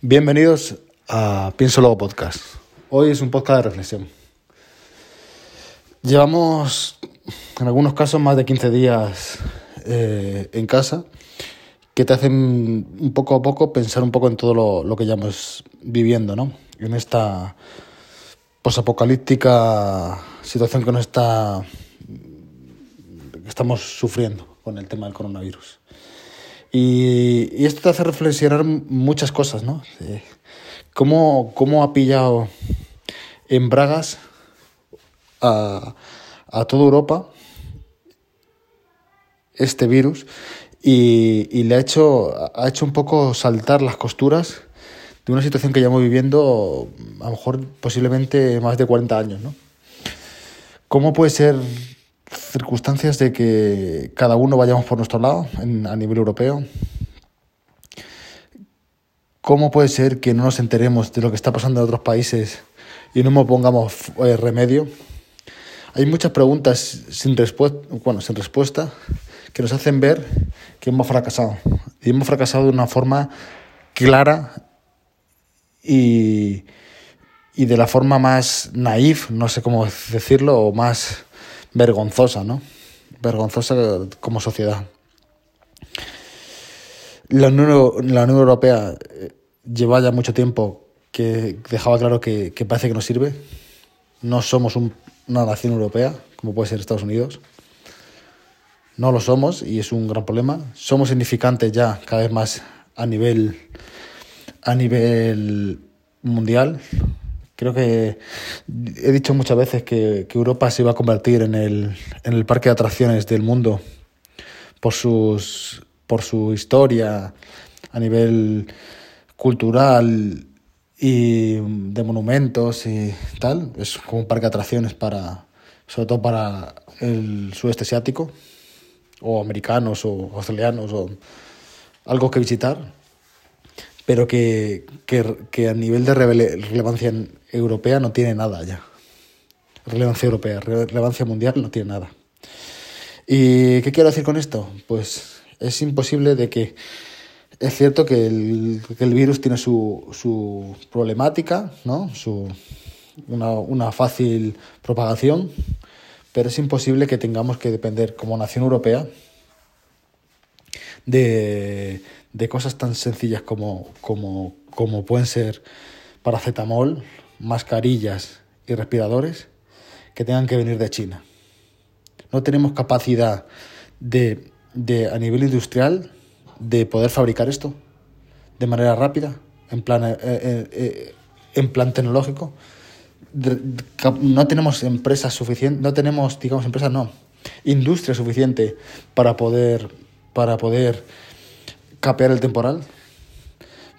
Bienvenidos a Pienso Luego Podcast. Hoy es un podcast de reflexión. Llevamos, en algunos casos, más de 15 días eh, en casa que te hacen un poco a poco pensar un poco en todo lo, lo que llevamos viviendo, ¿no? En esta posapocalíptica situación que nos está que estamos sufriendo con el tema del coronavirus. Y, y, esto te hace reflexionar muchas cosas, ¿no? ¿Cómo, ¿Cómo, ha pillado en Bragas a, a toda Europa este virus y, y, le ha hecho, ha hecho un poco saltar las costuras de una situación que llevamos viviendo a lo mejor posiblemente más de 40 años, ¿no? ¿Cómo puede ser circunstancias de que cada uno vayamos por nuestro lado en, a nivel europeo. ¿Cómo puede ser que no nos enteremos de lo que está pasando en otros países y no nos pongamos eh, remedio? Hay muchas preguntas sin respuesta, bueno, sin respuesta que nos hacen ver que hemos fracasado. Y hemos fracasado de una forma clara y, y de la forma más naif, no sé cómo decirlo, o más vergonzosa, ¿no? Vergonzosa como sociedad. La Unión, la Europea eh, lleva ya mucho tiempo que dejaba claro que, que parece que no sirve. No somos un, una nación europea, como puede ser Estados Unidos. No lo somos y es un gran problema. Somos significantes ya cada vez más a nivel, a nivel mundial. Creo que he dicho muchas veces que, que, Europa se iba a convertir en el, en el parque de atracciones del mundo por, sus, por su historia a nivel cultural y de monumentos y tal. Es como un parque de atracciones para, sobre todo para el sudeste asiático, o americanos, o australianos, o algo que visitar pero que, que, que, a nivel de relevancia europea no tiene nada ya. Relevancia europea, relevancia mundial no tiene nada. ¿Y qué quiero decir con esto? Pues es imposible de que... Es cierto que el, el virus tiene su, su problemática, ¿no? su, una, una fácil propagación, pero es imposible que tengamos que depender como nación europea de, de cosas tan sencillas como, como, como pueden ser paracetamol, mascarillas y respiradores que tengan que venir de China. No tenemos capacidad de, de, a nivel industrial de poder fabricar esto de manera rápida, en plan, eh, eh, eh en plan tecnológico. No tenemos empresas suficientes, no tenemos, digamos, empresas, no, industria suficiente para poder, para poder capear el temporal.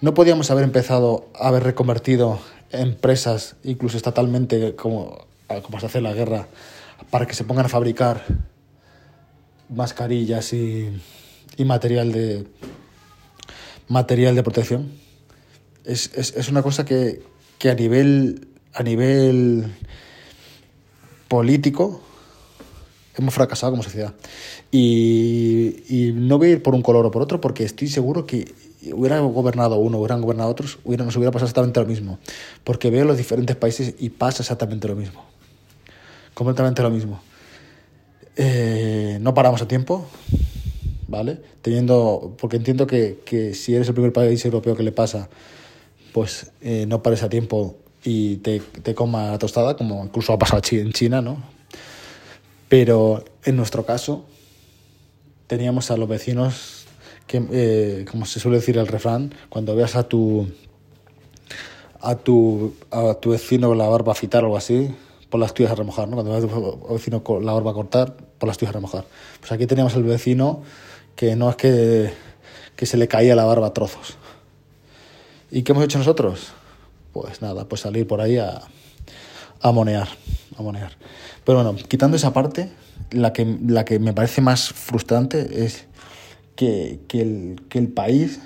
No podíamos haber empezado a haber reconvertido empresas, incluso estatalmente, como, como se hace la guerra, para que se pongan a fabricar mascarillas y, y material de material de protección. Es, es, es una cosa que, que, a nivel a nivel político hemos fracasado como sociedad. Y, y, no voy a ir por un color o por otro porque estoy seguro que hubiera gobernado uno, hubieran gobernado otros, hubiera, nos hubiera pasado exactamente lo mismo. Porque veo los diferentes países y pasa exactamente lo mismo. Completamente lo mismo. Eh, no paramos a tiempo, ¿vale? Teniendo, porque entiendo que, que si eres el primer país europeo que le pasa, pues eh, no pares a tiempo y te, te coma la tostada, como incluso ha pasado en China, ¿no? Pero en nuestro caso, teníamos a los vecinos que, eh, como se suele decir el refrán, cuando veas a tu, a tu, a tu vecino con la barba a fitar o algo así, por las tuyas a remojar, ¿no? Cuando veas a tu vecino con la barba a cortar, por las tuyas a remojar. Pues aquí teníamos el vecino que no es que, que se le caía la barba a trozos. ¿Y qué hemos hecho nosotros? Pues nada, pues salir por ahí a, a monear, a monear. Pero bueno, quitando esa parte, la que, la que me parece más frustrante es que, que, el, que el país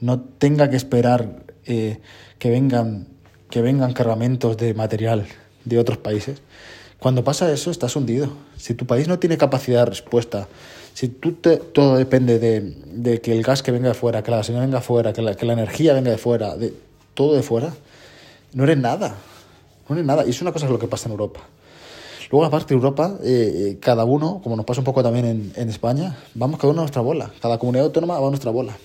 no tenga que esperar eh, que, vengan, que vengan cargamentos de material de otros países, Cuando pasa eso, estás hundido. Si tu país no tiene capacidad de respuesta, si tú te, todo depende de, que el gas que venga de fuera, que la gasolina venga de fuera, que la, que la energía venga de fuera, de todo de fuera, no eres nada. No eres nada. Y es una cosa lo que pasa en Europa. Luego, aparte de Europa, eh, cada uno, como nos pasa un poco también en, España, vamos cada uno a nuestra bola. Cada comunidad autónoma va a nuestra bola.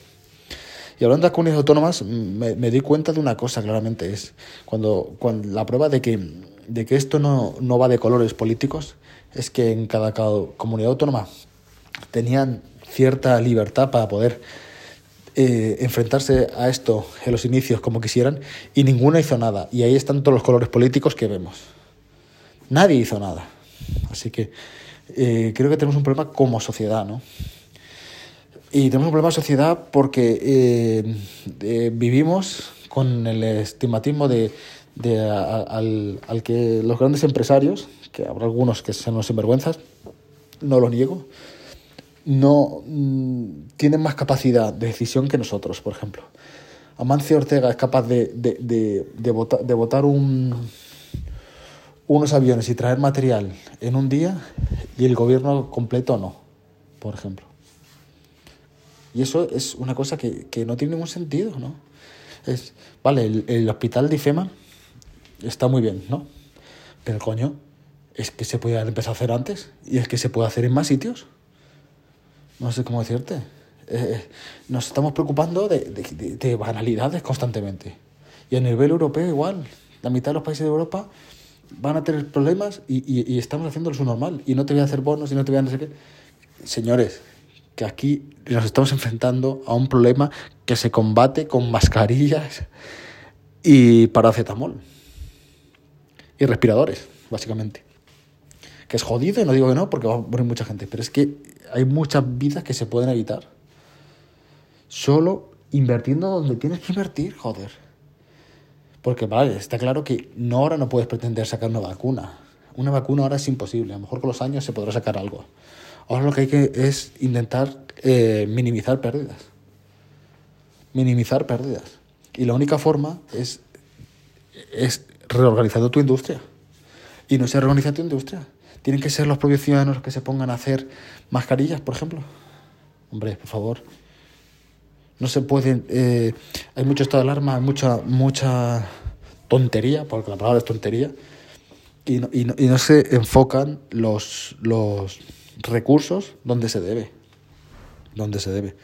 Y hablando de comunidades autónomas, me, me di cuenta de una cosa claramente, es cuando, cuando la prueba de que, de que esto no, no va de colores políticos, es que en cada, cada comunidad autónoma tenían cierta libertad para poder eh, enfrentarse a esto en los inicios como quisieran y ninguna hizo nada. Y ahí están todos los colores políticos que vemos. Nadie hizo nada. Así que eh, creo que tenemos un problema como sociedad, ¿no? Y tenemos un problema de sociedad porque eh, eh, vivimos con el estigmatismo de, al, que los grandes empresarios, que habrá algunos que son los sinvergüenzas, no lo niego, no mmm, tienen más capacidad de decisión que nosotros, por ejemplo. Amancio Ortega es capaz de, de, de, de, votar, de votar un, unos aviones y traer material en un día y el gobierno completo no, por ejemplo. Y eso es una cosa que, que no tiene ningún sentido, ¿no? Es, vale, el, el hospital de IFEMA está muy bien, ¿no? Pero coño, es que se puede haber empezado a hacer antes y es que se puede hacer en más sitios. No sé cómo decirte. Eh, nos estamos preocupando de, de, de, banalidades constantemente. Y a nivel europeo igual. La mitad de los países de Europa van a tener problemas y, y, y estamos haciendo lo normal. Y no te voy a hacer bonos y no te voy a no sé qué. Señores, que aquí nos estamos enfrentando a un problema que se combate con mascarillas y paracetamol. Y respiradores, básicamente. Que es jodido y no digo que no, porque va a morir mucha gente. Pero es que hay muchas vidas que se pueden evitar. Solo invirtiendo donde tienes que invertir, joder. Porque, vale, está claro que no ahora no puedes pretender sacar una vacuna. Una vacuna ahora es imposible. A lo mejor con los años se podrá sacar algo. Ahora lo que hay que es intentar eh, minimizar pérdidas. Minimizar pérdidas. Y la única forma es, es reorganizando tu industria. Y no se reorganiza tu industria. Tienen que ser los propios ciudadanos los que se pongan a hacer mascarillas, por ejemplo. Hombre, por favor. No se pueden. Eh, hay mucho estado de alarma, hay mucha, mucha tontería, porque la palabra es tontería. Y no, y no, y no se enfocan los, los recursos donde se debe. Donde se debe.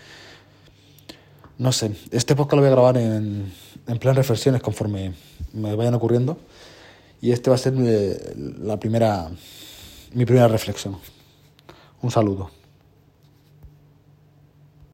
No sé, este podcast lo voy a grabar en, en plan reflexiones conforme me vayan ocurriendo. Y este va a ser mi, la primera, mi primera reflexión. Un saludo.